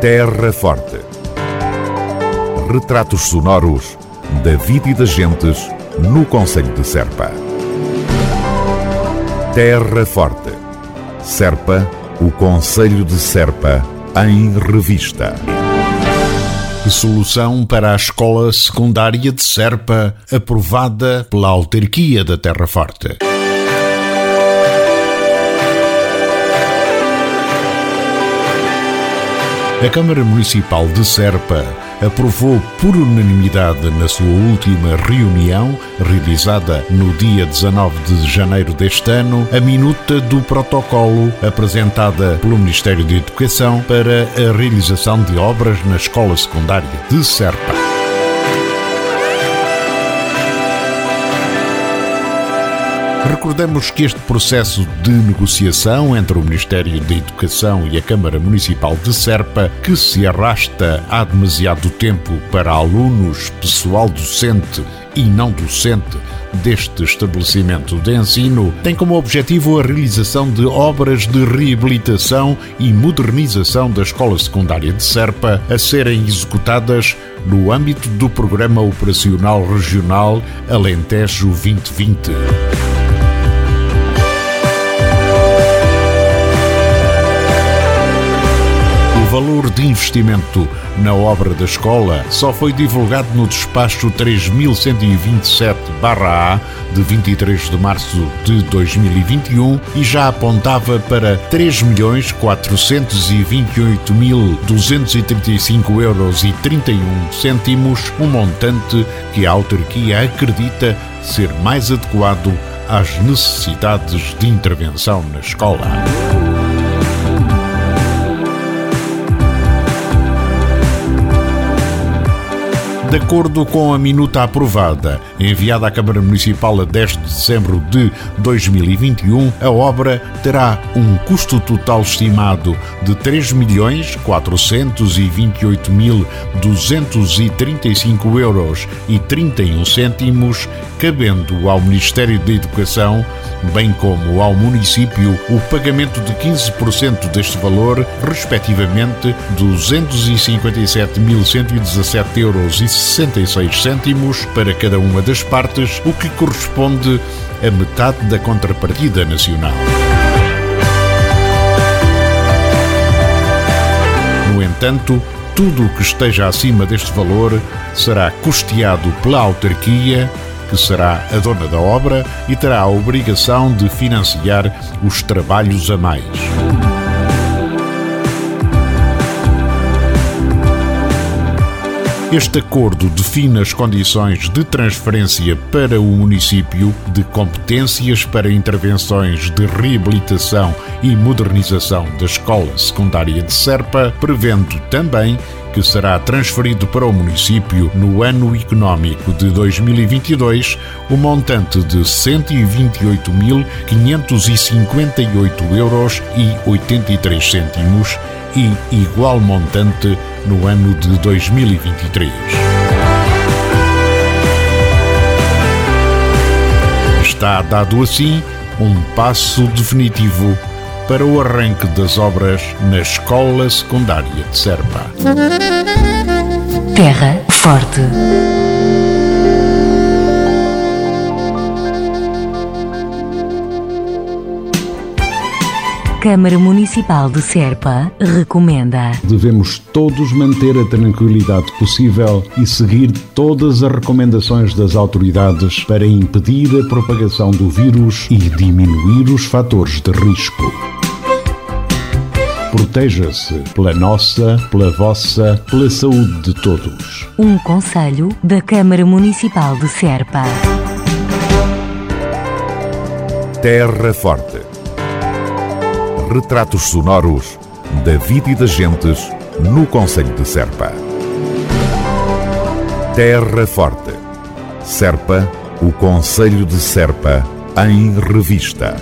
Terra Forte. Retratos sonoros da vida e das gentes no Conselho de Serpa. Terra Forte. Serpa, o Conselho de Serpa, em revista. Solução para a Escola Secundária de Serpa, aprovada pela Autarquia da Terra Forte. A Câmara Municipal de Serpa aprovou por unanimidade na sua última reunião, realizada no dia 19 de janeiro deste ano, a minuta do protocolo apresentada pelo Ministério da Educação para a realização de obras na Escola Secundária de Serpa. Recordamos que este processo de negociação entre o Ministério da Educação e a Câmara Municipal de Serpa, que se arrasta há demasiado tempo para alunos, pessoal docente e não docente deste estabelecimento de ensino, tem como objetivo a realização de obras de reabilitação e modernização da Escola Secundária de Serpa a serem executadas no âmbito do Programa Operacional Regional Alentejo 2020. Valor de investimento na obra da escola só foi divulgado no despacho 3127-A de 23 de março de 2021 e já apontava para 3.428.235 euros e 31 cêntimos, um montante que a autarquia acredita ser mais adequado às necessidades de intervenção na escola. De acordo com a minuta aprovada, enviada à Câmara Municipal a 10 de dezembro de 2021, a obra terá um custo total estimado de 3.428.235 euros e 31 cêntimos, cabendo ao Ministério da Educação, bem como ao município, o pagamento de 15% deste valor, respectivamente 257.117 euros e 66 cêntimos para cada uma das partes, o que corresponde a metade da contrapartida nacional. No entanto, tudo o que esteja acima deste valor será custeado pela autarquia, que será a dona da obra e terá a obrigação de financiar os trabalhos a mais. Este acordo define as condições de transferência para o município de competências para intervenções de reabilitação e modernização da escola secundária de Serpa, prevendo também que será transferido para o município no ano económico de 2022 o montante de 128.558 euros e 83 cêntimos e igual montante no ano de 2023. Está dado assim um passo definitivo para o arranque das obras na Escola Secundária de Serpa. Terra Forte. Câmara Municipal de Serpa recomenda. Devemos todos manter a tranquilidade possível e seguir todas as recomendações das autoridades para impedir a propagação do vírus e diminuir os fatores de risco. Proteja-se pela nossa, pela vossa, pela saúde de todos. Um conselho da Câmara Municipal de Serpa. Terra Forte. Retratos sonoros da vida e das gentes no Conselho de Serpa. Terra Forte. Serpa, o Conselho de Serpa, em revista.